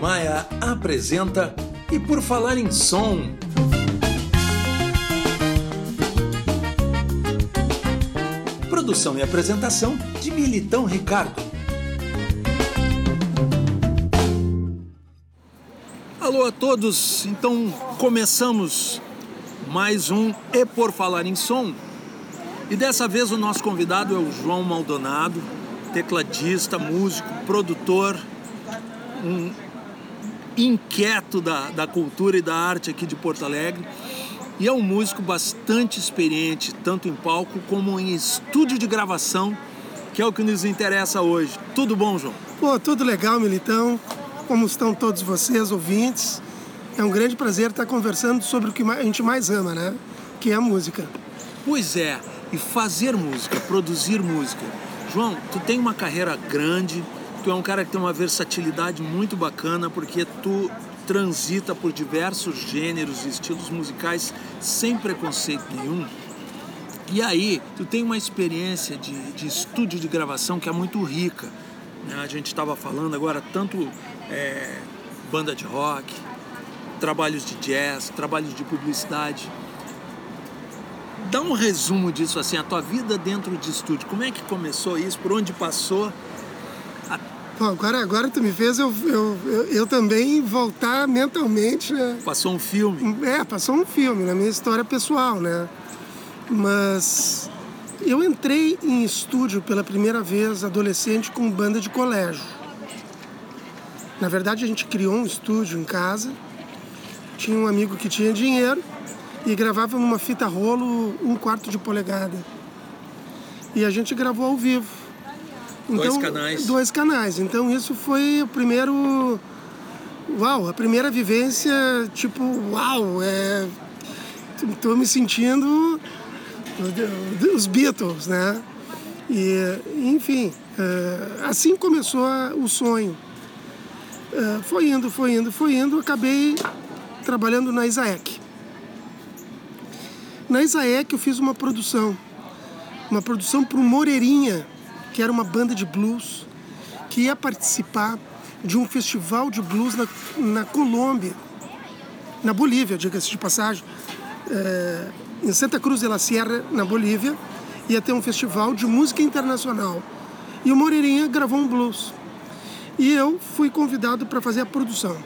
Maia apresenta E por Falar em Som. Produção e apresentação de Militão Ricardo. Alô a todos, então começamos mais um E por Falar em Som. E dessa vez o nosso convidado é o João Maldonado, tecladista, músico, produtor, um inquieto da, da cultura e da arte aqui de Porto Alegre. E é um músico bastante experiente, tanto em palco como em estúdio de gravação, que é o que nos interessa hoje. Tudo bom, João? Pô, tudo legal, Militão. Como estão todos vocês, ouvintes? É um grande prazer estar conversando sobre o que a gente mais ama, né? Que é a música. Pois é, e fazer música, produzir música. João, tu tem uma carreira grande, tu é um cara que tem uma versatilidade muito bacana, porque tu transita por diversos gêneros e estilos musicais sem preconceito nenhum. E aí, tu tem uma experiência de, de estúdio de gravação que é muito rica. Né? A gente estava falando agora tanto é, banda de rock, trabalhos de jazz, trabalhos de publicidade. Dá um resumo disso, assim, a tua vida dentro de estúdio. Como é que começou isso? Por onde passou? Bom, agora, agora tu me fez eu, eu, eu, eu, também voltar mentalmente, né? Passou um filme? É, passou um filme na minha história pessoal, né? Mas eu entrei em estúdio pela primeira vez adolescente com banda de colégio. Na verdade, a gente criou um estúdio em casa. Tinha um amigo que tinha dinheiro e gravava numa fita rolo um quarto de polegada. E a gente gravou ao vivo. Então, dois canais. Dois canais. Então isso foi o primeiro. Uau, a primeira vivência, tipo, uau, é. Tô me sentindo os Beatles, né? E, enfim, é, assim começou o sonho. É, foi indo, foi indo, foi indo, acabei trabalhando na Isaek. Na Isaek eu fiz uma produção, uma produção para o Moreirinha, que era uma banda de blues que ia participar de um festival de blues na, na Colômbia, na Bolívia, diga-se de passagem, é, em Santa Cruz de la Sierra, na Bolívia, ia ter um festival de música internacional. E o Moreirinha gravou um blues. E eu fui convidado para fazer a produção.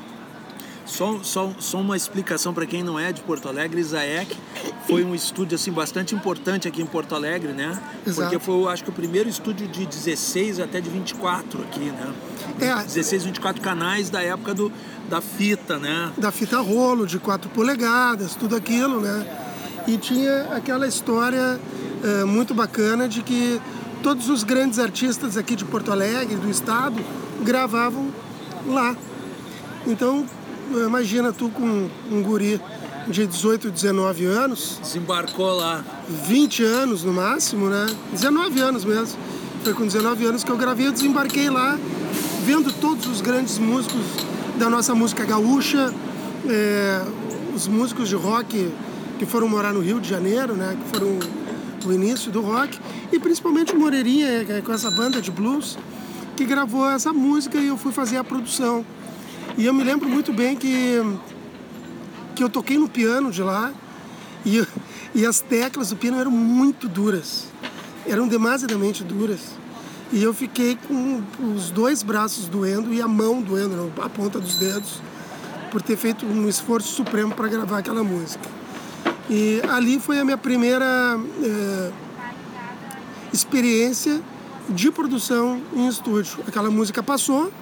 Só, só, só uma explicação para quem não é de Porto Alegre, Isaek foi um estúdio assim bastante importante aqui em Porto Alegre, né? Exato. Porque foi, acho que o primeiro estúdio de 16 até de 24 aqui, né? É. 16, 24 canais da época do, da fita, né? Da fita rolo, de 4 polegadas, tudo aquilo, né? E tinha aquela história é, muito bacana de que todos os grandes artistas aqui de Porto Alegre, do estado, gravavam lá. Então, imagina tu com um guri de 18, 19 anos. Desembarcou lá. 20 anos no máximo, né? 19 anos mesmo. Foi com 19 anos que eu gravei, eu desembarquei lá, vendo todos os grandes músicos da nossa música gaúcha, é, os músicos de rock que foram morar no Rio de Janeiro, né? Que foram o início do rock. E principalmente o Moreirinha, é, com essa banda de blues, que gravou essa música e eu fui fazer a produção. E eu me lembro muito bem que, que eu toquei no piano de lá e, e as teclas do piano eram muito duras. Eram demasiadamente duras. E eu fiquei com os dois braços doendo e a mão doendo, a ponta dos dedos, por ter feito um esforço supremo para gravar aquela música. E ali foi a minha primeira é, experiência de produção em estúdio. Aquela música passou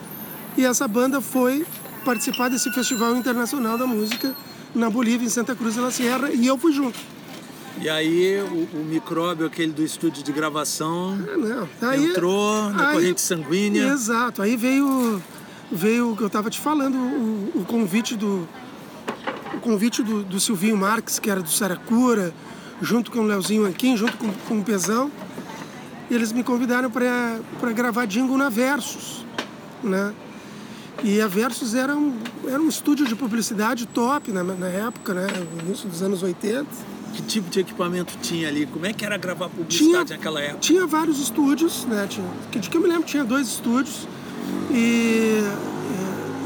e essa banda foi participar desse Festival Internacional da Música na Bolívia, em Santa Cruz de la Sierra, e eu fui junto. E aí o, o micróbio, aquele do estúdio de gravação, ah, aí, entrou na aí, corrente sanguínea. Exato, aí veio, veio o que eu estava te falando, o, o, convite do o convite do, do, Silvinho Marques, que era do Saracura, junto com o Leozinho Anquim, junto com, com o Pezão. E eles me convidaram para gravar jingle na Versus, né? E a Versus era um, era um estúdio de publicidade top na, na época, né? No início dos anos 80. Que tipo de equipamento tinha ali? Como é que era gravar publicidade tinha, naquela época? Tinha vários estúdios, né? Tinha, de que eu me lembro, tinha dois estúdios. E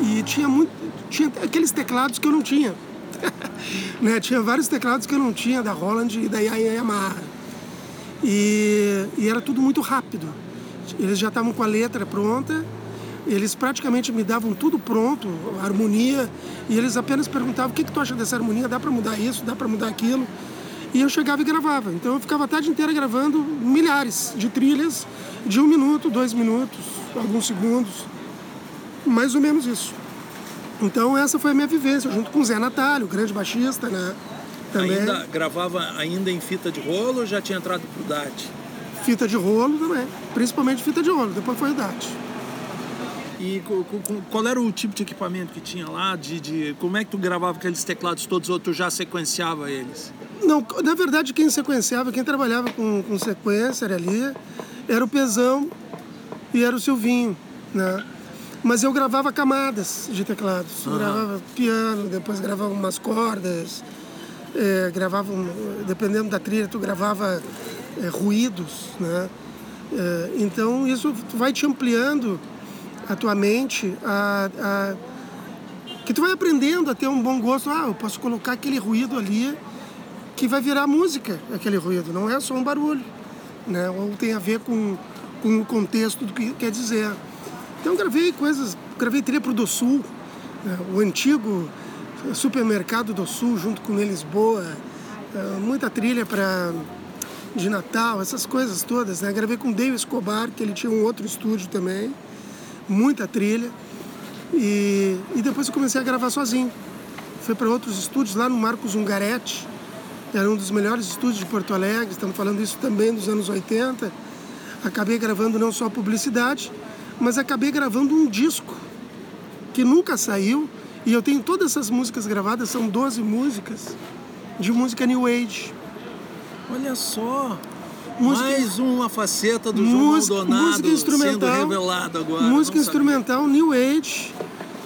E tinha muito. Tinha aqueles teclados que eu não tinha. né? Tinha vários teclados que eu não tinha, da Roland e da Yamaha. E, e era tudo muito rápido. Eles já estavam com a letra pronta, eles praticamente me davam tudo pronto, harmonia, e eles apenas perguntavam: o que, que tu acha dessa harmonia? Dá para mudar isso? Dá para mudar aquilo? E eu chegava e gravava. Então eu ficava a tarde inteira gravando milhares de trilhas de um minuto, dois minutos, alguns segundos. Mais ou menos isso. Então essa foi a minha vivência, junto com o Zé Natalio, grande baixista, né? Também. Ainda gravava ainda em fita de rolo ou já tinha entrado pro DAT? Fita de rolo também, principalmente fita de rolo, depois foi o DAT. E qual era o tipo de equipamento que tinha lá? De, de como é que tu gravava aqueles teclados todos ou tu já sequenciava eles? Não, na verdade quem sequenciava, quem trabalhava com, com sequência ali, era o Pezão e era o Silvinho, né? Mas eu gravava camadas de teclados. Uhum. Gravava piano, depois gravava umas cordas, é, gravava, dependendo da trilha, tu gravava é, ruídos, né? É, então isso vai te ampliando a tua mente, a, a, que tu vai aprendendo a ter um bom gosto. Ah, eu posso colocar aquele ruído ali que vai virar música, aquele ruído, não é só um barulho, né? Ou tem a ver com, com o contexto do que quer dizer. Então gravei coisas, gravei trilha para o do Sul, né? o antigo supermercado do Sul junto com Lisboa, é, muita trilha para de Natal, essas coisas todas, né? Gravei com David Escobar, que ele tinha um outro estúdio também, muita trilha. E, e depois eu comecei a gravar sozinho. Fui para outros estúdios lá no Marcos Ungaretti, era um dos melhores estúdios de Porto Alegre, estamos falando isso também dos anos 80. Acabei gravando não só publicidade, mas acabei gravando um disco que nunca saiu e eu tenho todas essas músicas gravadas, são 12 músicas de música New Age. Olha só! Música, Mais uma faceta do música, João Maldonado música instrumental, sendo revelado agora. Música instrumental New Age,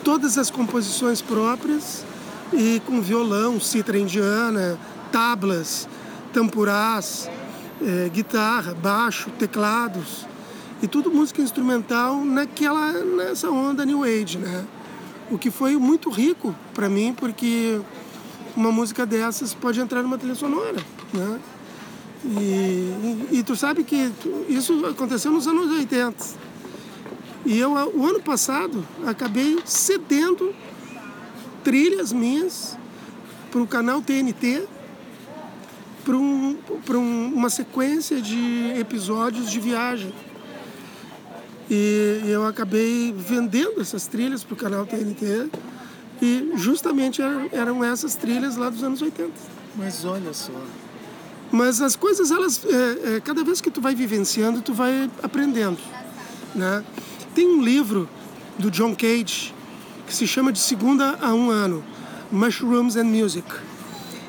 todas as composições próprias e com violão, citra indiana, tablas, tampurás, é, guitarra, baixo, teclados e tudo música instrumental naquela nessa onda new age, né? O que foi muito rico para mim porque uma música dessas pode entrar numa trilha sonora, né? E, e, tu sabe que isso aconteceu nos anos 80. E eu, o ano passado, acabei cedendo trilhas minhas para o canal TNT para um, um, uma sequência de episódios de viagem. E eu acabei vendendo essas trilhas para o canal TNT e justamente eram, essas trilhas lá dos anos 80. Mas olha só. Mas as coisas, elas, é, é, cada vez que tu vai vivenciando, tu vai aprendendo. Né? Tem um livro do John Cage que se chama De Segunda a Um Ano, Mushrooms and Music.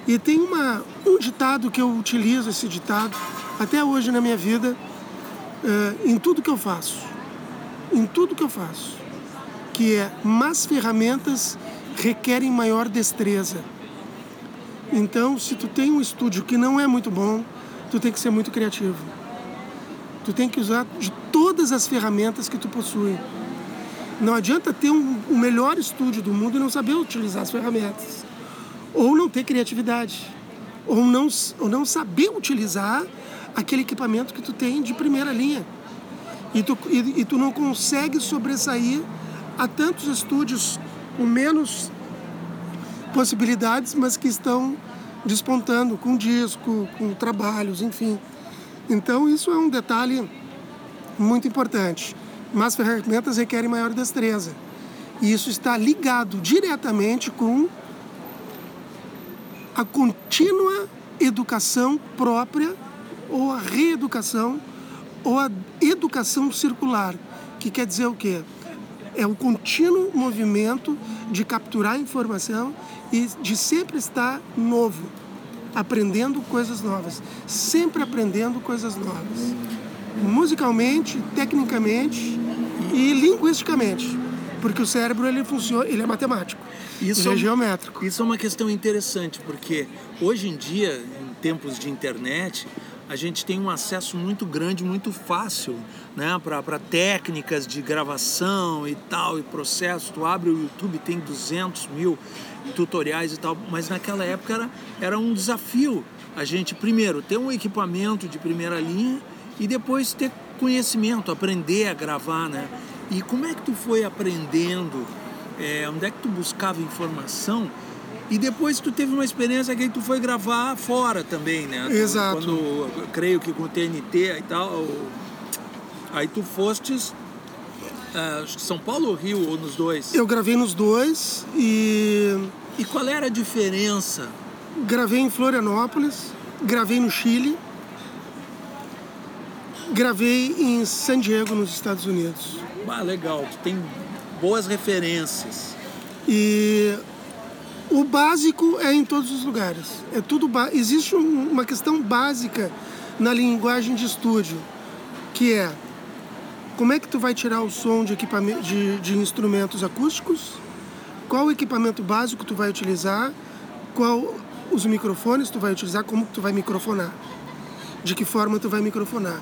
E tem uma, um ditado que eu utilizo, esse ditado, até hoje na minha vida, é, em tudo que eu faço em tudo que eu faço, que é más ferramentas requerem maior destreza. Então, se tu tem um estúdio que não é muito bom, tu tem que ser muito criativo. Tu tem que usar de todas as ferramentas que tu possui. Não adianta ter um, o melhor estúdio do mundo e não saber utilizar as ferramentas. Ou não ter criatividade. Ou não, ou não saber utilizar aquele equipamento que tu tem de primeira linha. E tu, e, e tu não consegue sobressair a tantos estúdios com menos possibilidades, mas que estão despontando com disco, com trabalhos, enfim. Então isso é um detalhe muito importante. Mas ferramentas requerem maior destreza. E isso está ligado diretamente com a contínua educação própria ou a reeducação ou a educação circular, que quer dizer o quê? É o contínuo movimento de capturar informação e de sempre estar novo, aprendendo coisas novas, sempre aprendendo coisas novas, musicalmente, tecnicamente e linguisticamente, porque o cérebro ele funciona, ele é matemático, isso ele é, é geométrico. Isso é uma questão interessante, porque hoje em dia, em tempos de internet, a gente tem um acesso muito grande, muito fácil, né, para técnicas de gravação e tal, e processo. Tu abre o YouTube, tem 200 mil tutoriais e tal, mas naquela época era, era um desafio a gente, primeiro, ter um equipamento de primeira linha e depois ter conhecimento, aprender a gravar, né? E como é que tu foi aprendendo? É, onde é que tu buscava informação? E depois tu teve uma experiência que tu foi gravar fora também, né? Exato. Quando, creio que com o TNT e tal, aí tu fostes uh, São Paulo ou Rio, ou nos dois? Eu gravei nos dois e... E qual era a diferença? Gravei em Florianópolis, gravei no Chile, gravei em San Diego, nos Estados Unidos. Ah, legal, tu tem boas referências. E o básico é em todos os lugares. É tudo existe uma questão básica na linguagem de estúdio, que é como é que tu vai tirar o som de, equipamento, de, de instrumentos acústicos, qual equipamento básico tu vai utilizar, qual os microfones tu vai utilizar, como tu vai microfonar, de que forma tu vai microfonar.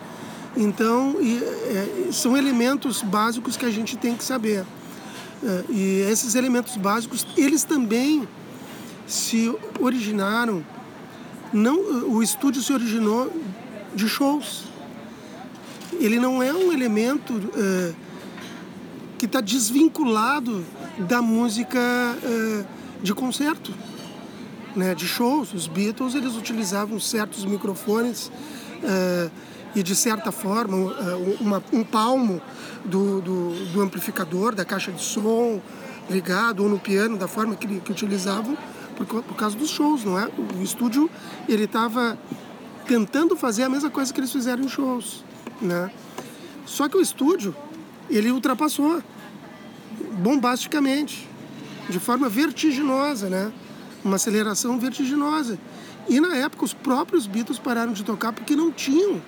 Então, e, é, são elementos básicos que a gente tem que saber. É, e esses elementos básicos, eles também se originaram, não, o estúdio se originou de shows. Ele não é um elemento uh, que está desvinculado da música uh, de concerto, né, de shows. Os Beatles eles utilizavam certos microfones e de certa forma uma, um palmo do, do, do, amplificador, da caixa de som ligado ou no piano da forma que, que utilizavam por, por causa dos shows, não é? O estúdio, ele estava tentando fazer a mesma coisa que eles fizeram em shows, né? Só que o estúdio, ele ultrapassou bombasticamente, de forma vertiginosa, né? Uma aceleração vertiginosa. E na época os próprios Beatles pararam de tocar porque não tinham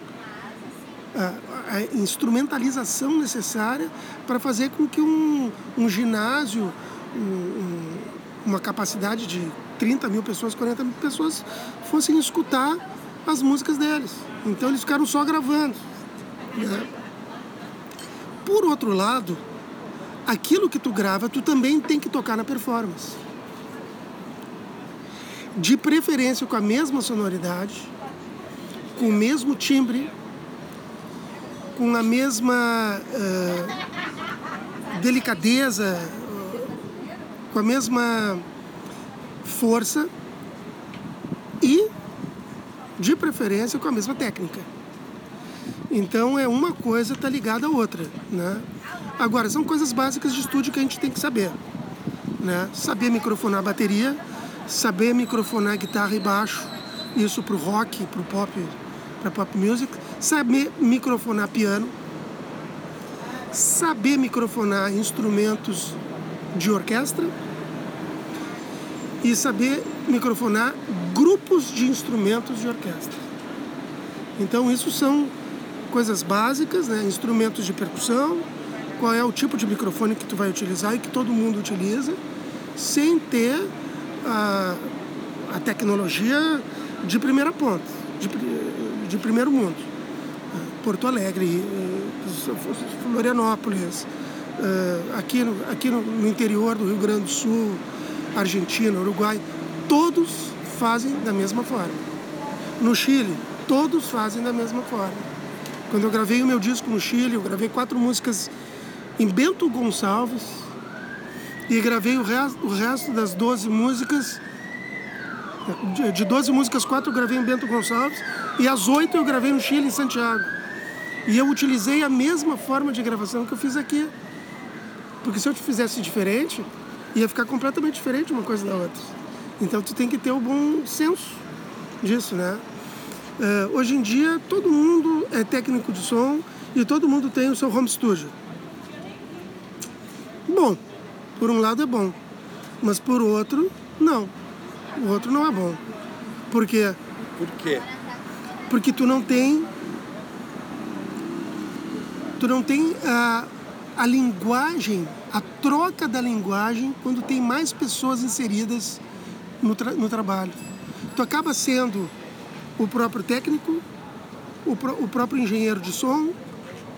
a, instrumentalização necessária para fazer com que um, um ginásio, um, uma capacidade de 30 mil pessoas, 40 mil pessoas fossem escutar as músicas deles. Então eles ficaram só gravando. Né? Por outro lado, aquilo que tu grava, tu também tem que tocar na performance. De preferência com a mesma sonoridade, com o mesmo timbre, com a mesma uh, delicadeza, com a mesma força e, de preferência, com a mesma técnica. Então é uma coisa tá ligada à outra, né? Agora são coisas básicas de estúdio que a gente tem que saber, né? Saber microfonar a bateria, saber microfonar guitarra e baixo, isso pro rock, pro pop, para pop music, saber microfonar piano, saber microfonar instrumentos de orquestra e saber microfonar grupos de instrumentos de orquestra. Então isso são coisas básicas, né? instrumentos de percussão, qual é o tipo de microfone que tu vai utilizar e que todo mundo utiliza, sem ter a, a tecnologia de primeira ponta, de, de primeiro mundo. Porto Alegre, eh, Florianópolis, eh, aqui, no, aqui no interior do Rio Grande do Sul, Argentina, Uruguai, todos fazem da mesma forma. No Chile, todos fazem da mesma forma. Quando eu gravei o meu disco no Chile, eu gravei quatro músicas em Bento Gonçalves e gravei o resto, o resto das 12 músicas. De 12 músicas, quatro eu gravei em Bento Gonçalves e as oito eu gravei no Chile, em Santiago. E eu utilizei a mesma forma de gravação que eu fiz aqui. Porque se eu te fizesse diferente, ia ficar completamente diferente uma coisa da outra. Então tu tem que ter o bom senso disso, né? Uh, hoje em dia todo mundo é técnico de som e todo mundo tem o seu home studio. Bom, por um lado é bom, mas por outro, não. O outro não é bom. Por quê? Por quê? Porque tu não tem. Tu não tem a, a linguagem a troca da linguagem quando tem mais pessoas inseridas no, tra no trabalho. Tu acaba sendo o próprio técnico, o, o próprio engenheiro de som,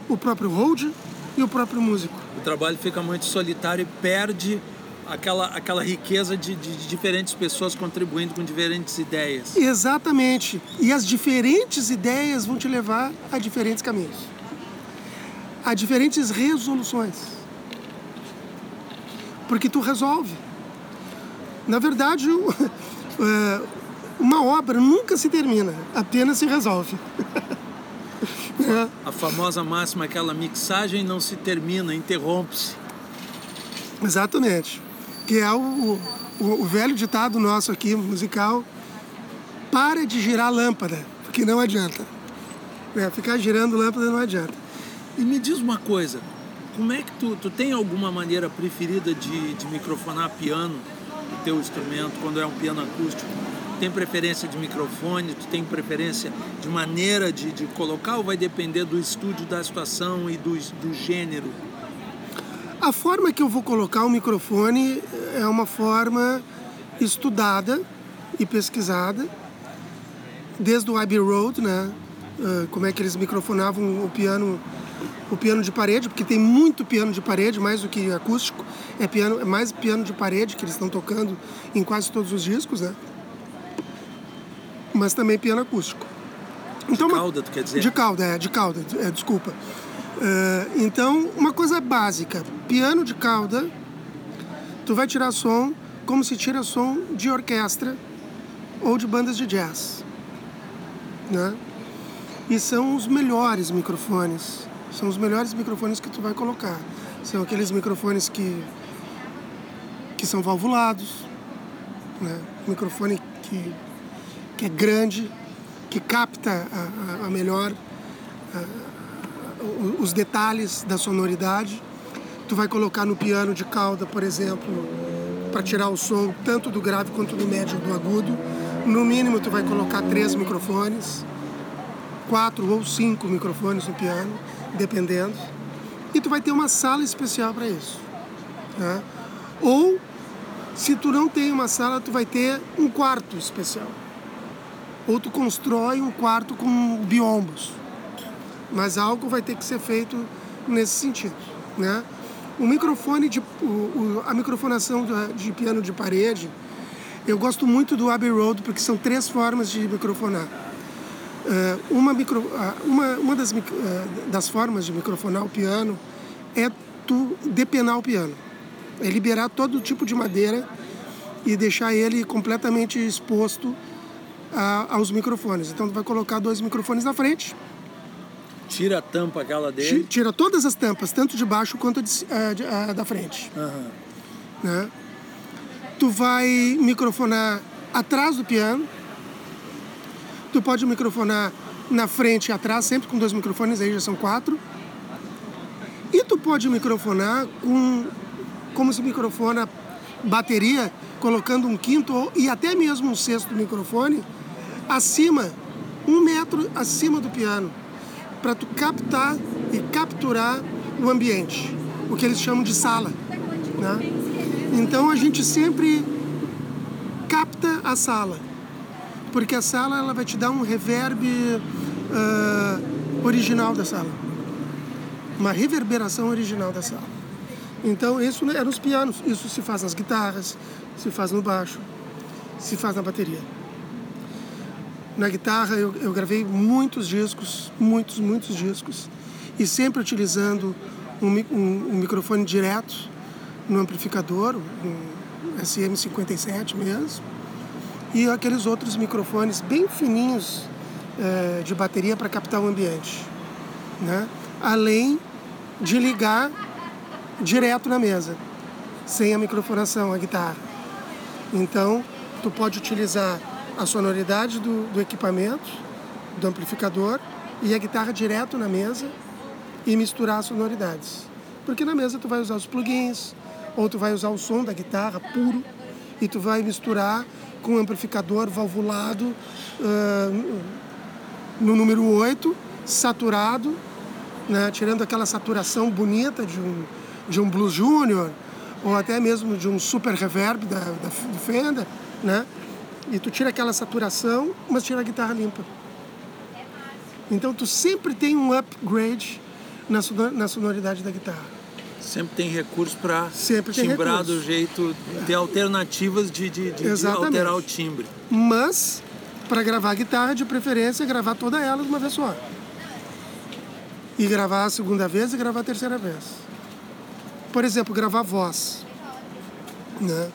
o próprio hold e o próprio músico. O trabalho fica muito solitário e perde aquela, aquela riqueza de, de, de, diferentes pessoas contribuindo com diferentes ideias. Exatamente. E as diferentes ideias vão te levar a diferentes caminhos, a diferentes resoluções. Porque tu resolve. Na verdade, é, uma obra nunca se termina, apenas se resolve. é. A famosa máxima, aquela mixagem não se termina, interrompe-se. Exatamente que é o, o, o velho ditado nosso aqui, musical, para de girar lâmpada, porque não adianta. É, ficar girando lâmpada não adianta. E me diz uma coisa, como é que tu, tu tem alguma maneira preferida de, de microfonar piano, o teu instrumento, quando é um piano acústico? Tem preferência de microfone, tu tem preferência de maneira de, de colocar ou vai depender do estúdio, da situação e do, do gênero? A forma que eu vou colocar o microfone é uma forma estudada e pesquisada, desde o Abbey Road, né? Uh, como é que eles microfonavam o piano, o piano de parede, porque tem muito piano de parede, mais do que acústico, é piano, é mais piano de parede que eles estão tocando em quase todos os discos, né? Mas também piano acústico. Então, de cauda, tu quer dizer? De cauda, é, de cauda, é, desculpa. Uh, então, uma coisa básica: piano de cauda, tu vai tirar som como se tira som de orquestra ou de bandas de jazz, né? E são os melhores microfones, são os melhores microfones que tu vai colocar. São aqueles microfones que que são valvulados, né? Microfone que que é grande, que capta a, a, a melhor a, os detalhes da sonoridade. Tu vai colocar no piano de cauda, por exemplo, para tirar o som tanto do grave quanto do médio do agudo. No mínimo, tu vai colocar três microfones, quatro ou cinco microfones no piano, dependendo. E tu vai ter uma sala especial para isso. Né? Ou, se tu não tem uma sala, tu vai ter um quarto especial. Ou tu constrói um quarto com biombos mas algo vai ter que ser feito nesse sentido, né? O microfone de o, o, a microfonação de piano de parede, eu gosto muito do Abbey Road porque são três formas de microfonar. Uh, uma, micro, uh, uma, uma das, uh, das formas de microfonar o piano é tu depenar o piano, é liberar todo tipo de madeira e deixar ele completamente exposto aos microfones. Então tu vai colocar dois microfones na frente Tira a tampa aquela dele? Tira todas as tampas, tanto de baixo quanto de, uh, de, uh, da frente. Uhum. Né? Tu vai microfonar atrás do piano. Tu pode microfonar na frente e atrás, sempre com dois microfones, aí já são quatro. E tu pode microfonar com como se microfona bateria, colocando um quinto e até mesmo um sexto microfone acima, um metro acima do piano para tu captar e capturar o ambiente, o que eles chamam de sala. Né? Então a gente sempre capta a sala, porque a sala ela vai te dar um reverb uh, original da sala, uma reverberação original da sala. Então isso é nos pianos, isso se faz nas guitarras, se faz no baixo, se faz na bateria. Na guitarra eu, eu gravei muitos discos, muitos, muitos discos, e sempre utilizando um, um, um microfone direto no amplificador, um SM57 mesmo, e aqueles outros microfones bem fininhos é, de bateria para captar o ambiente, né? Além de ligar direto na mesa, sem a microfonação, a guitarra. Então, tu pode utilizar a sonoridade do, do equipamento, do amplificador e a guitarra direto na mesa e misturar as sonoridades. Porque na mesa tu vai usar os plugins, ou tu vai usar o som da guitarra puro e tu vai misturar com o amplificador valvulado uh, no número 8, saturado, né, tirando aquela saturação bonita de um, de um Blues Junior ou até mesmo de um super reverb da, da Fender, né? E tu tira aquela saturação, mas tira a guitarra limpa. Então tu sempre tem um upgrade na, na sonoridade da guitarra. Sempre tem recurso para timbrar recurso. do jeito, ter alternativas de, de, de, de alterar o timbre. Mas, para gravar guitarra, de preferência, gravar toda ela de uma vez só. E gravar a segunda vez e gravar a terceira vez. Por exemplo, gravar voz. Né?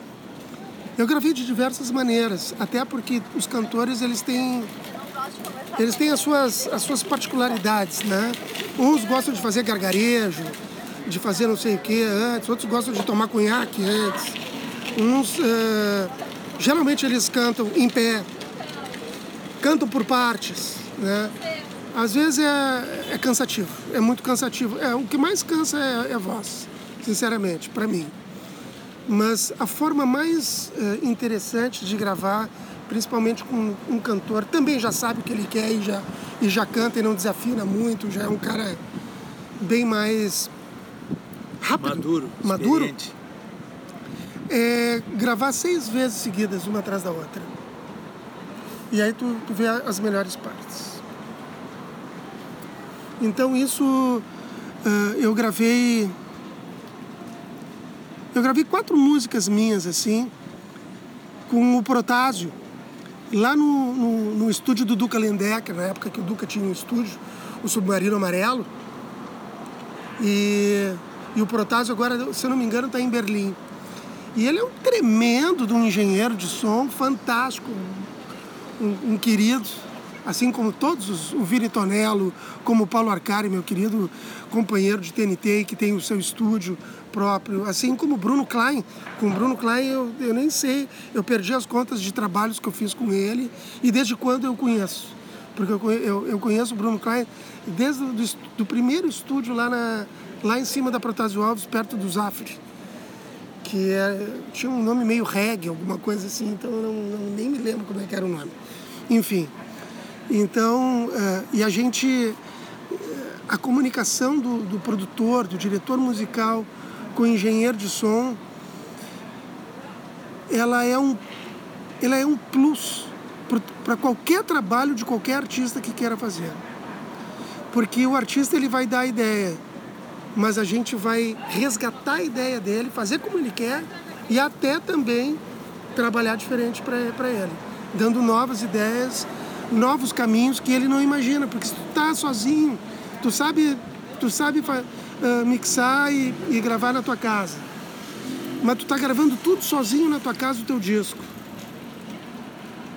Eu gravei de diversas maneiras, até porque os cantores eles têm eles têm as suas, as suas particularidades, né? Uns gostam de fazer gargarejo, de fazer não sei o que antes, outros gostam de tomar cunhaque antes. Uns, uh, geralmente eles cantam em pé, cantam por partes, né? Às vezes é, é cansativo, é muito cansativo. É, o que mais cansa é, é a voz, sinceramente, para mim. Mas a forma mais uh, interessante de gravar principalmente com um cantor, também já sabe o que ele quer e já, e já canta e não desafina muito, já é um cara bem mais rápido. Maduro. Maduro. É gravar seis vezes seguidas, uma atrás da outra. E aí tu, tu vê as melhores partes. Então isso uh, eu gravei. Eu gravei quatro músicas minhas assim, com o Protásio lá no, no, no, estúdio do Duca Lendecker, na época que o Duca tinha um estúdio, o Submarino Amarelo. E, e o Protásio agora, se eu não me engano, está em Berlim. E ele é um tremendo de um engenheiro de som, fantástico, um, um querido assim como todos os, o Vini Tonello, como o Paulo Arcari, meu querido companheiro de TNT, que tem o seu estúdio próprio, assim como o Bruno Klein. Com o Bruno Klein eu, eu nem sei, eu perdi as contas de trabalhos que eu fiz com ele e desde quando eu conheço. Porque eu, eu, eu conheço o Bruno Klein desde do, do primeiro estúdio lá, na, lá em cima da Protásio Alves, perto do Zafre que é, tinha um nome meio reggae, alguma coisa assim, então eu não, não, nem me lembro como é que era o nome. Enfim, então, uh, e a gente, uh, a comunicação do, do, produtor, do diretor musical com o engenheiro de som, ela é um, ela é um plus para qualquer trabalho de qualquer artista que queira fazer. Porque o artista ele vai dar a ideia, mas a gente vai resgatar a ideia dele, fazer como ele quer e até também trabalhar diferente para ele, dando novas ideias novos caminhos que ele não imagina, porque se tu tá sozinho, tu sabe, tu sabe uh, mixar e, e, gravar na tua casa, mas tu tá gravando tudo sozinho na tua casa o teu disco.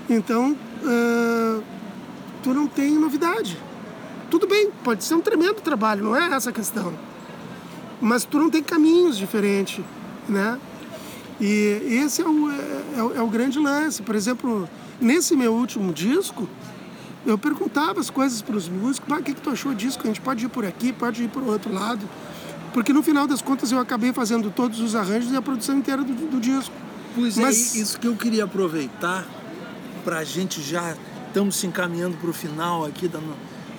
Então, uh, tu não tem novidade. Tudo bem, pode ser um tremendo trabalho, não é essa a questão. Mas tu não tem caminhos diferentes, né? E esse é o, é, é o, é grande lance. Por exemplo, nesse meu último disco, eu perguntava as coisas para os músicos, o que, que tu achou disso? A gente pode ir por aqui, pode ir por outro lado. Porque no final das contas eu acabei fazendo todos os arranjos e a produção inteira do, do disco. Pois é, Mas... é, isso que eu queria aproveitar para a gente já estamos se encaminhando para o final aqui do,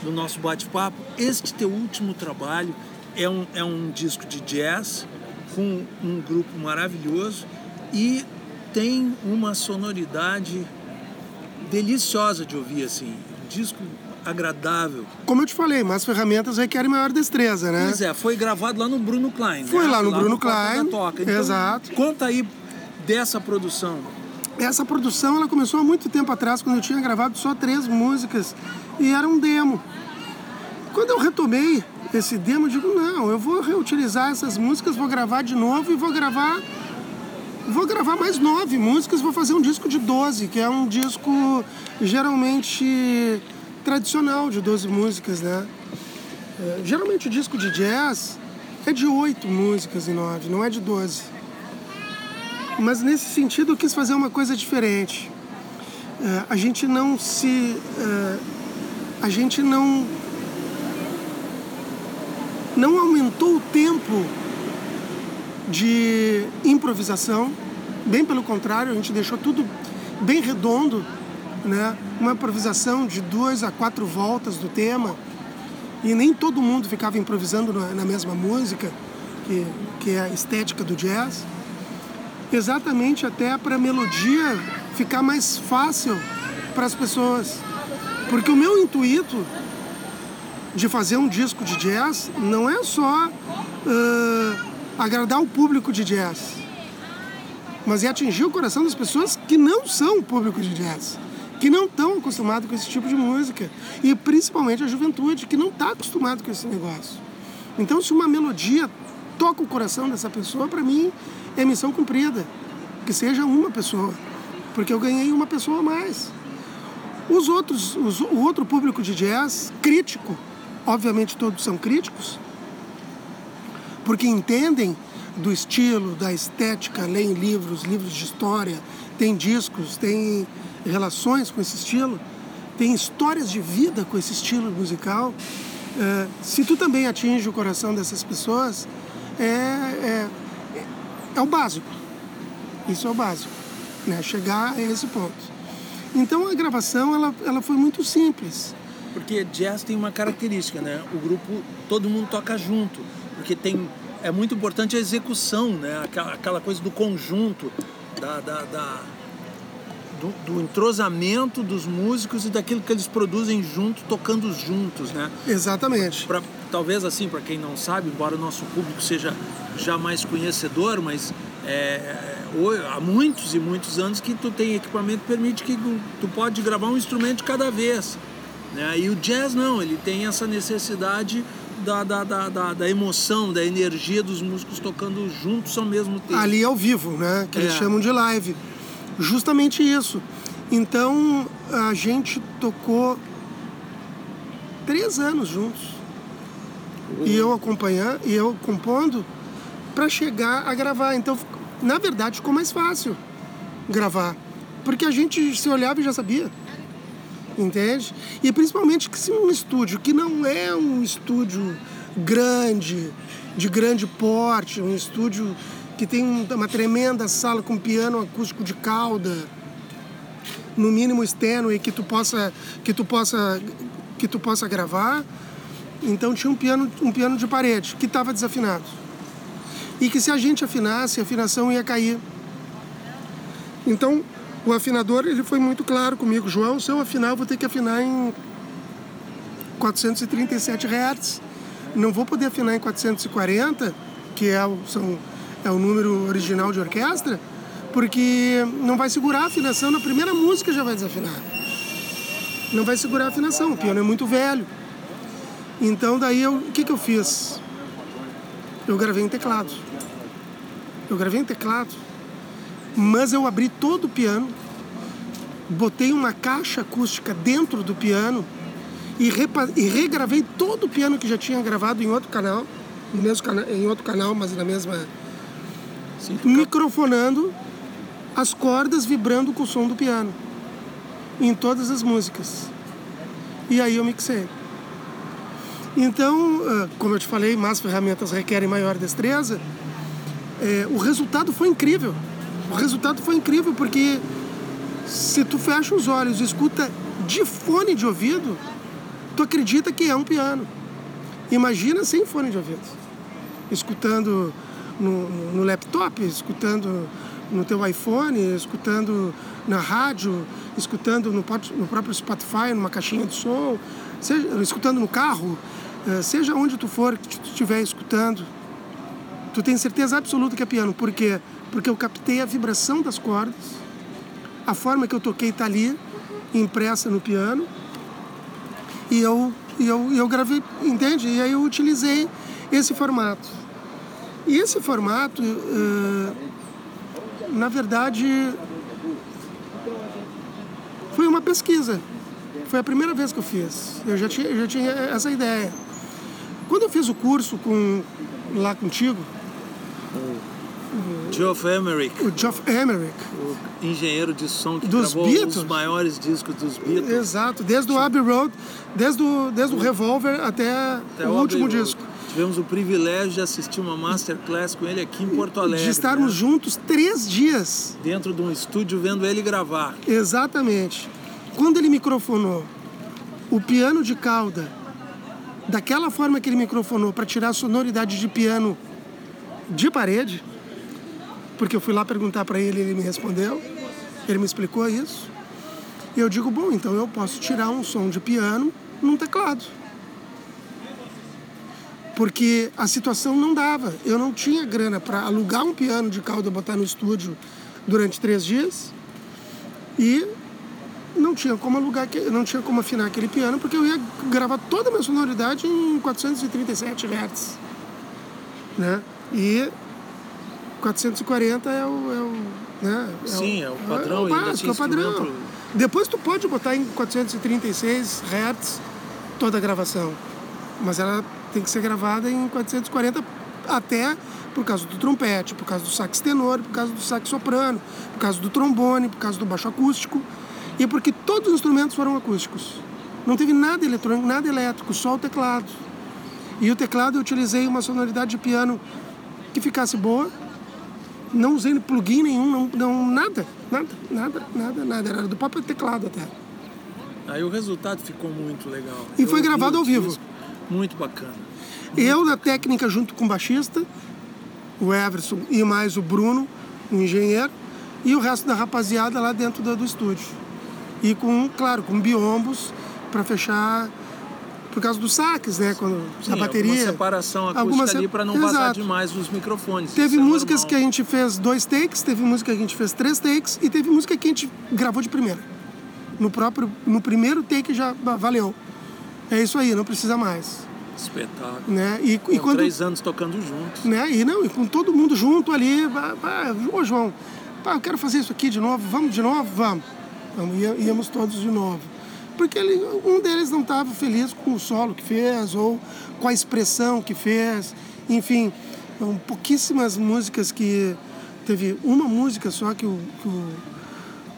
do nosso bate-papo. Este teu último trabalho é um, é um disco de jazz com um grupo maravilhoso e tem uma sonoridade deliciosa de ouvir assim disco agradável. Como eu te falei, mas ferramentas requerem maior destreza, né? Pois é, foi gravado lá no Bruno Klein. Foi né? lá no lá Bruno no Klein. Toca. Então, Exato. Conta aí dessa produção. Essa produção ela começou há muito tempo atrás, quando eu tinha gravado só três músicas e era um demo. Quando eu retomei esse demo, eu digo, não, eu vou reutilizar essas músicas, vou gravar de novo e vou gravar vou gravar mais nove músicas, vou fazer um disco de 12, que é um disco geralmente tradicional de 12 músicas, né? É, geralmente o disco de jazz é de oito músicas e nove, não é de 12. Mas nesse sentido eu quis fazer uma coisa diferente. É, a gente não se. É, a gente não. Não aumentou o tempo de improvisação, bem pelo contrário, a gente deixou tudo bem redondo, né? uma improvisação de duas a quatro voltas do tema, e nem todo mundo ficava improvisando na, mesma música, que, que é a estética do jazz, exatamente até para a melodia ficar mais fácil para as pessoas. Porque o meu intuito de fazer um disco de jazz não é só uh, agradar o público de jazz, mas é atingir o coração das pessoas que não são o público de jazz, que não estão acostumados com esse tipo de música e principalmente a juventude que não está acostumado com esse negócio. Então, se uma melodia toca o coração dessa pessoa, para mim é missão cumprida, que seja uma pessoa, porque eu ganhei uma pessoa a mais. Os outros, os, o outro público de jazz crítico, obviamente todos são críticos, porque entendem do estilo, da estética, leem livros, livros de história, tem discos, tem relações com esse estilo, tem histórias de vida com esse estilo musical. É, se tu também atinge o coração dessas pessoas, é, é, é o básico. Isso é o básico, né? chegar a esse ponto. Então a gravação ela, ela foi muito simples. Porque jazz tem uma característica, né? O grupo, todo mundo toca junto, porque tem é muito importante a execução, né? Aquela, aquela coisa do conjunto, da, da, da do, do, entrosamento dos músicos e daquilo que eles produzem junto, tocando juntos, né? Exatamente. Pra, talvez assim, para quem não sabe, embora o nosso público seja já mais conhecedor, mas é, há muitos e muitos anos que tu tem equipamento que permite que tu, pode gravar um instrumento de cada vez. Né? E o jazz não, ele tem essa necessidade da, da, da, da, emoção, da energia dos músicos tocando juntos ao mesmo tempo. Ali ao vivo, né? Que é. eles chamam de live. Justamente isso. Então a gente tocou três anos juntos. Uhum. E eu acompanhando, e eu compondo para chegar a gravar. Então, na verdade, ficou mais fácil gravar. Porque a gente se olhava e já sabia entende? E principalmente que se um estúdio que não é um estúdio grande, de grande porte, um estúdio que tem uma tremenda sala com piano acústico de cauda, no mínimo externo e que tu possa que tu possa que tu possa gravar. Então tinha um piano um piano de parede que estava desafinado. E que se a gente afinasse, a afinação ia cair. Então, o afinador ele foi muito claro comigo, João, se eu afinar, eu vou ter que afinar em 437 Hz. Não vou poder afinar em 440, que é o, são, é o número original de orquestra, porque não vai segurar a afinação, na primeira música já vai desafinar. Não vai segurar a afinação, o piano é muito velho. Então daí eu, o que, que eu fiz? Eu gravei em teclado. Eu gravei em teclado mas eu abri todo o piano, botei uma caixa acústica dentro do piano e, e regravei todo o piano que já tinha gravado em outro canal, no mesmo cana em outro canal, mas na mesma. Sim, microfonando as cordas vibrando com o som do piano em todas as músicas. E aí eu mixei. Então, ah, como eu te falei, mais ferramentas requerem maior destreza. É, o resultado foi incrível o resultado foi incrível porque se tu fecha os olhos e escuta de fone de ouvido, tu acredita que é um piano. Imagina sem fone de ouvido. Escutando no, no laptop, escutando no teu iPhone, escutando na rádio, escutando no, no próprio Spotify, numa caixinha de som, seja, escutando no carro, eh, seja onde tu for que tu estiver escutando, tu tem certeza absoluta que é piano. Por quê? Porque eu captei a vibração das cordas, a forma que eu toquei está ali, impressa no piano, e eu, e eu, eu gravei, entende? E aí eu utilizei esse formato. E esse formato, uh, na verdade, foi uma pesquisa. Foi a primeira vez que eu fiz. Eu já tinha, já tinha essa ideia. Quando eu fiz o curso com, lá contigo, Geoff Emerick. O Geoff Emerick. O engenheiro de som que dos gravou Beatles. os maiores discos dos Beatles. Exato, desde o Abbey Road, desde o, desde o Revolver até, até o, o último disco. Tivemos o privilégio de assistir uma masterclass com ele aqui em Porto Alegre. De estarmos né? juntos três dias. Dentro de um estúdio vendo ele gravar. Exatamente. Quando ele microfonou o piano de cauda, daquela forma que ele microfonou para tirar a sonoridade de piano de parede, porque eu fui lá perguntar para ele, ele me respondeu, ele me explicou isso. E eu digo, bom, então eu posso tirar um som de piano num teclado. porque a situação não dava. Eu não tinha grana para alugar um piano de cauda botar no estúdio durante três dias e não tinha como alugar, não tinha como afinar aquele piano porque eu ia gravar toda a minha sonoridade em 437 Hz, né? E 440 é o, é o né? É Sim, é o, é o padrão. É o básico, é o padrão. Depois tu pode botar em 436 Hz toda a gravação, mas ela tem que ser gravada em 440 até por causa do trompete, por causa do sax tenor, por causa do sax soprano, por causa do trombone, por causa do baixo acústico e porque todos os instrumentos foram acústicos. Não teve nada eletrônico, nada elétrico, só o teclado. E o teclado eu utilizei uma sonoridade de piano que ficasse boa. Não usei plugin nenhum, não, não nada, nada, nada, nada, nada. Era do próprio teclado até. Aí o resultado ficou muito legal. E eu foi gravado ao vivo. Muito bacana. Muito eu na técnica junto com o baixista, o Everson e mais o Bruno, o engenheiro, e o resto da rapaziada lá dentro do, do estúdio. E com, claro, com biombos para fechar por causa dos saques, né? Quando Sim, a bateria. Alguma separação acústica alguma se... ali para não Exato. vazar demais os microfones. Teve é músicas é que a gente fez dois takes, teve música que a gente fez três takes e teve música que a gente gravou de primeira. No próprio, no primeiro take já valeu. É isso aí, não precisa mais. Espetáculo. Né? E, e quando, três anos tocando juntos. Né? E não, e com todo mundo junto ali. Ô João, pá, eu quero fazer isso aqui de novo, vamos de novo? Vamos. vamos íamos todos de novo. Porque ele, um deles não estava feliz com o solo que fez, ou com a expressão que fez. Enfim, são pouquíssimas músicas que. Teve uma música só que o, que o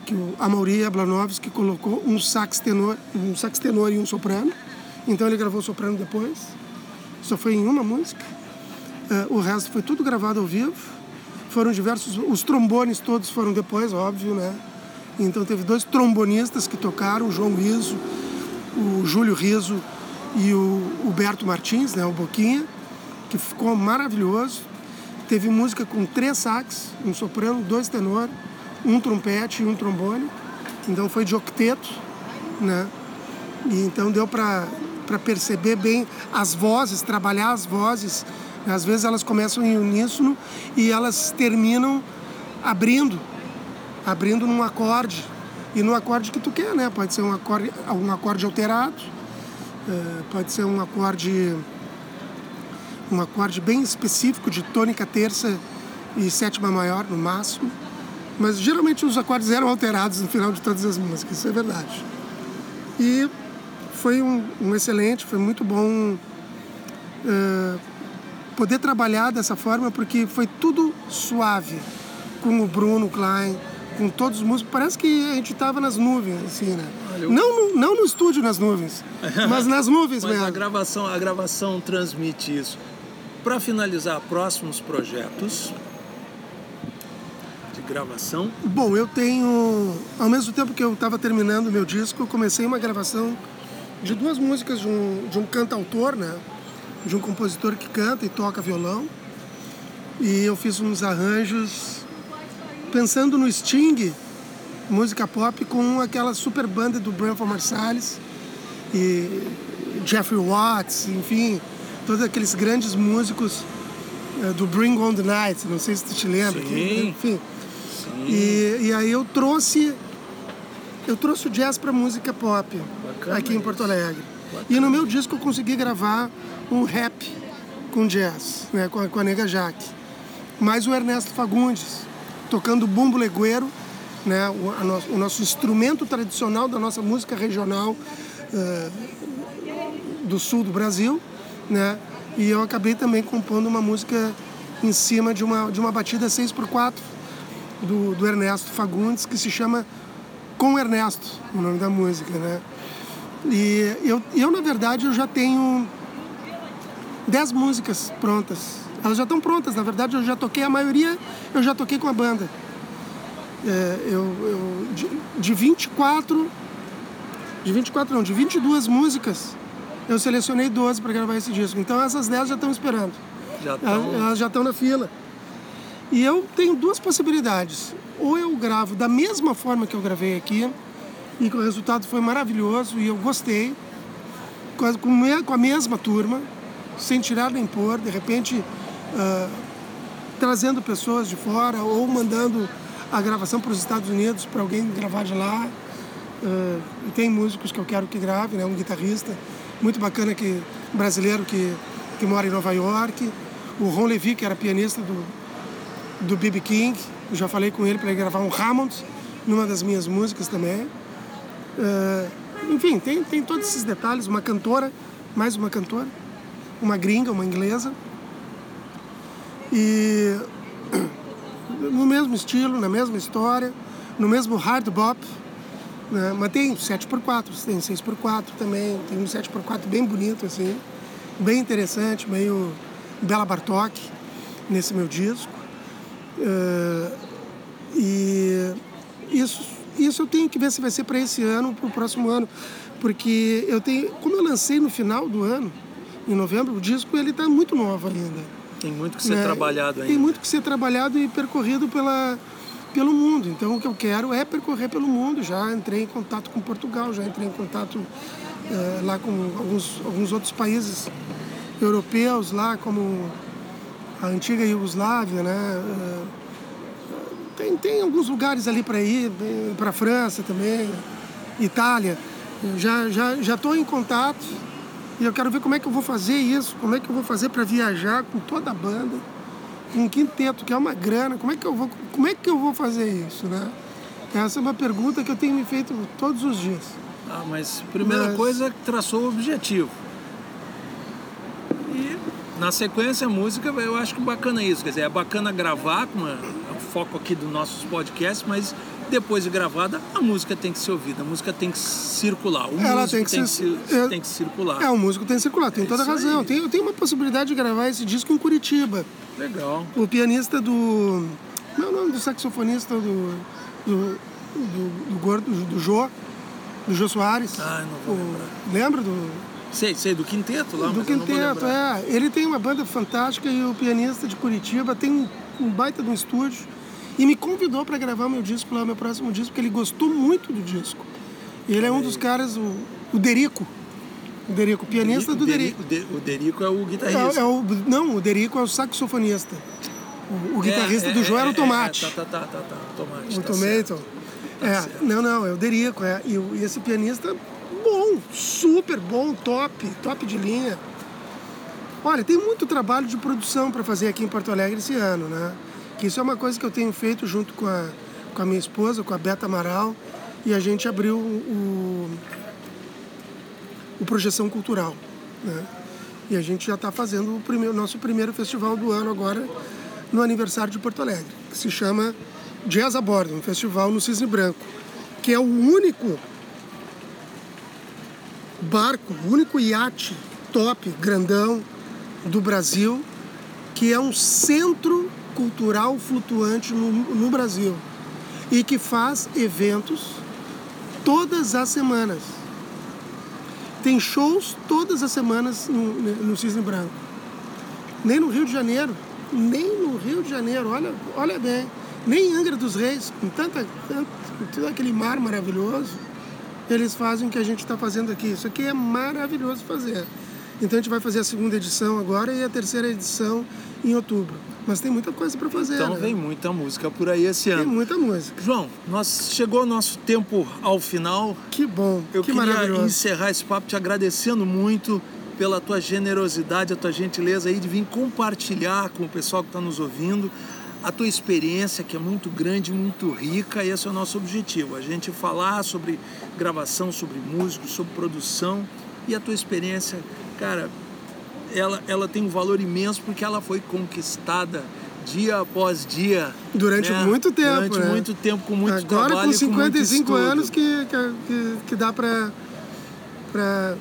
que o Amaury Ablanovski colocou um sax tenor, um sax tenor e um soprano. Então ele gravou o soprano depois. Só foi em uma música. Uh, o resto foi tudo gravado ao vivo. Foram diversos, os trombones todos foram depois, óbvio, né? Então teve dois trombonistas que tocaram, o João Riso, o Júlio Riso e o Huberto Martins, né, o Boquinha, que ficou maravilhoso. Teve música com três sax, um soprano, dois tenor, um trompete e um trombone. Então foi de octeto, né? E então deu para para perceber bem as vozes, trabalhar as vozes. Às vezes elas começam em uníssono e elas terminam abrindo, abrindo num acorde. E no acorde que tu quer, né? Pode ser um acorde, um acorde alterado, eh, pode ser um acorde um acorde bem específico de tônica terça e sétima maior no máximo. Mas geralmente os acordes eram alterados no final de todas as músicas, isso é verdade. E foi um, um excelente, foi muito bom uh, poder trabalhar dessa forma, porque foi tudo suave, com o Bruno Klein, com todos os músicos. Parece que a gente estava nas nuvens, assim, né? Olha, não, no, não no estúdio nas nuvens, mas nas nuvens mas mesmo. A gravação, a gravação transmite isso. Para finalizar, próximos projetos de gravação? Bom, eu tenho. Ao mesmo tempo que eu estava terminando meu disco, eu comecei uma gravação de duas músicas de um, de um cantautor, né? De um compositor que canta e toca violão. E eu fiz uns arranjos pensando no Sting, música pop, com aquela super banda do Branford Marsalis e Jeffrey Watts, enfim, todos aqueles grandes músicos uh, do Bring On The Night, não sei se tu te lembra. Sim. Que, enfim. Sim. E, e aí eu trouxe eu trouxe o jazz para música pop Bacana aqui em Porto Alegre. Bacana. E no meu disco eu consegui gravar um rap com jazz, né, com, a, com a Nega Jaque. Mais o Ernesto Fagundes, tocando bumbo legueiro, né, o, no, o nosso instrumento tradicional da nossa música regional uh, do sul do Brasil, né? E eu acabei também compondo uma música em cima de uma, de uma batida 6x4 do, do Ernesto Fagundes, que se chama com Ernesto, o nome da música, né? E eu, eu na verdade, eu já tenho dez músicas prontas. Elas já estão prontas, na verdade, eu já toquei a maioria, eu já toquei com a banda. É, eu, eu, de, de 24, de 24 não, de 22 músicas, eu selecionei 12 para gravar esse disco. Então essas 10 já estão esperando. Já tão... Elas já estão na fila. E eu tenho duas possibilidades ou eu gravo da mesma forma que eu gravei aqui, e o resultado foi maravilhoso e eu gostei, com a mesma turma, sem tirar nem pôr, de repente uh, trazendo pessoas de fora ou mandando a gravação para os Estados Unidos para alguém gravar de lá. Uh, e tem músicos que eu quero que grave, né? um guitarrista muito bacana que brasileiro que, que mora em Nova York, o Ron Levy, que era pianista do, do B.B. King, eu já falei com ele para ele gravar um Hammond numa das minhas músicas também. Uh, enfim, tem, tem todos esses detalhes. Uma cantora, mais uma cantora, uma gringa, uma inglesa. E no mesmo estilo, na mesma história, no mesmo hard bop. Né? Mas tem 7x4, tem 6x4 também, tem um 7x4 bem bonito, assim, bem interessante, meio Bela Bartok nesse meu disco. Uh, e isso, isso eu tenho que ver se vai ser para esse ano, para o próximo ano, porque eu tenho, como eu lancei no final do ano, em novembro, o disco ele está muito novo ainda. Tem muito que ser né? trabalhado ainda. Tem muito que ser trabalhado e percorrido pela, pelo mundo. Então o que eu quero é percorrer pelo mundo. Já entrei em contato com Portugal, já entrei em contato é, lá com alguns, alguns outros países europeus lá, como a antiga Iugoslávia, né? É, tem, tem alguns lugares ali para ir, para a França também, Itália. já já já estou em contato e eu quero ver como é que eu vou fazer isso, como é que eu vou fazer para viajar com toda a banda, com um quinteto que é uma grana, como é que eu vou como é que eu vou fazer isso, né? Essa é uma pergunta que eu tenho me feito todos os dias. Ah, mas primeira mas... coisa traçou o objetivo. E na sequência a música, eu acho que bacana isso, quer dizer, é bacana gravar com uma foco aqui dos nossos podcasts, mas depois de gravada, a música tem que ser ouvida, a música tem que circular. O Ela músico tem que, ser, é, tem que circular. É, o músico tem que circular, tem é toda razão. Tem, eu tenho uma possibilidade de gravar esse disco em Curitiba. Legal. O pianista do. Como é o nome do saxofonista do. do, do, do gordo, do, do Jô? Do Jô Soares. Ah, não vou o, Lembra do. Sei, sei, do quinteto lá, Do quinteto, é. Ele tem uma banda fantástica e o pianista de Curitiba tem um baita de um estúdio e me convidou para gravar meu disco lá, meu próximo disco, porque ele gostou muito do disco. E ele é um dos caras, o, o Derico. O Derico, pianista Derico, do Derico. O Derico é o guitarrista. É, é o, não, o Derico é o saxofonista. O, o guitarrista é, do João era o é, Tomate. É, tá, tá, tá, tá, tá, Tomate. O tá Tomato. Tá é, não, não, é o Derico. É, e, e esse pianista, bom, super bom, top, top de linha. Olha, tem muito trabalho de produção para fazer aqui em Porto Alegre esse ano, né? Que isso é uma coisa que eu tenho feito junto com a, com a minha esposa, com a Beta Amaral, e a gente abriu o, o Projeção Cultural. Né? E a gente já está fazendo o primeiro, nosso primeiro festival do ano agora, no aniversário de Porto Alegre, que se chama Jazz a Bordo, um festival no Cisne Branco, que é o único barco, o único iate top, grandão do Brasil, que é um centro cultural flutuante no, no Brasil e que faz eventos todas as semanas. Tem shows todas as semanas no, no Cisne Branco. Nem no Rio de Janeiro, nem no Rio de Janeiro, olha, olha bem, nem em Angra dos Reis, com tanta, tanto, com todo aquele mar maravilhoso, eles fazem o que a gente está fazendo aqui. Isso aqui é maravilhoso fazer. Então a gente vai fazer a segunda edição agora e a terceira edição em outubro. Mas tem muita coisa para fazer. Então né? vem muita música por aí esse ano. Tem muita música. João, nós chegou o nosso tempo ao final. Que bom. Eu que queria encerrar esse papo te agradecendo muito pela tua generosidade, a tua gentileza aí de vir compartilhar com o pessoal que está nos ouvindo a tua experiência, que é muito grande, muito rica, e esse é o nosso objetivo, a gente falar sobre gravação, sobre música, sobre produção, e a tua experiência, cara, ela, ela tem um valor imenso porque ela foi conquistada dia após dia. Durante né? muito tempo. Durante né? muito tempo, com muito Agora, trabalho. com 55 com anos que, que, que dá pra, pra,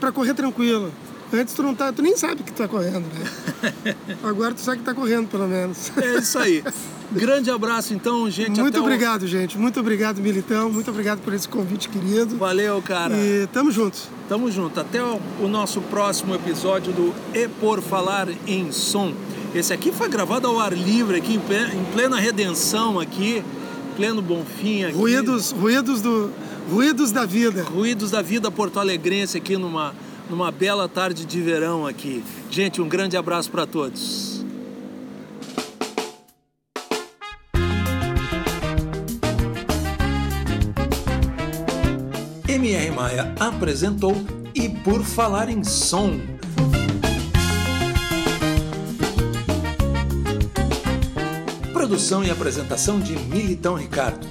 pra correr tranquilo. Antes tu não tá, tu nem sabe que tu tá correndo, né? Agora tu sabe que tá correndo, pelo menos. É isso aí. Grande abraço, então, gente. Muito obrigado, o... gente. Muito obrigado, Militão. Muito obrigado por esse convite querido. Valeu, cara. E tamo juntos. Tamo junto. Até o, o nosso próximo episódio do E Por Falar em Som. Esse aqui foi gravado ao ar livre, aqui em plena redenção, aqui, pleno Bonfim. Aqui. Ruídos, ruídos, do, ruídos da vida. Ruídos da vida porto-alegrense aqui numa numa bela tarde de verão aqui. Gente, um grande abraço para todos. Maia apresentou E Por Falar em Som. Produção e apresentação de Militão Ricardo.